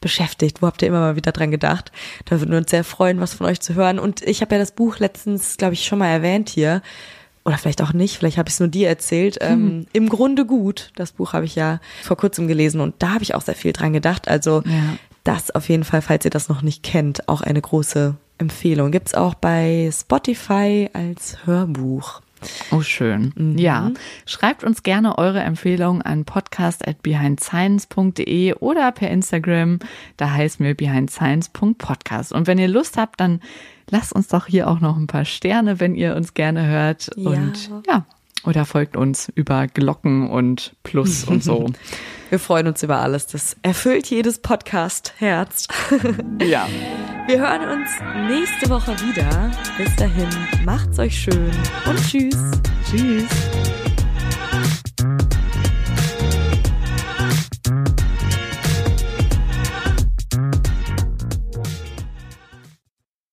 beschäftigt? Wo habt ihr immer mal wieder dran gedacht? Da würden wir uns sehr freuen, was von euch zu hören. Und ich habe ja das Buch letztens, glaube ich, schon mal erwähnt hier. Oder vielleicht auch nicht, vielleicht habe ich es nur dir erzählt. Ähm, Im Grunde gut. Das Buch habe ich ja vor kurzem gelesen und da habe ich auch sehr viel dran gedacht. Also Ja. das auf jeden Fall, falls ihr das noch nicht kennt, auch eine große Empfehlung. Gibt's auch bei Spotify als Hörbuch. Oh, schön. Mhm. Ja. Schreibt uns gerne eure Empfehlungen an podcast.behindscience.de oder per Instagram. Da heißen wir behindscience.podcast. Und wenn ihr Lust habt, dann lasst uns doch hier auch noch ein paar Sterne, wenn ihr uns gerne hört. Ja. Und ja. Oder folgt uns über Glocken und Plus und so. Wir freuen uns über alles. Das erfüllt jedes Podcast-Herz. ja. Wir hören uns nächste Woche wieder. Bis dahin, macht's euch schön und tschüss. Tschüss.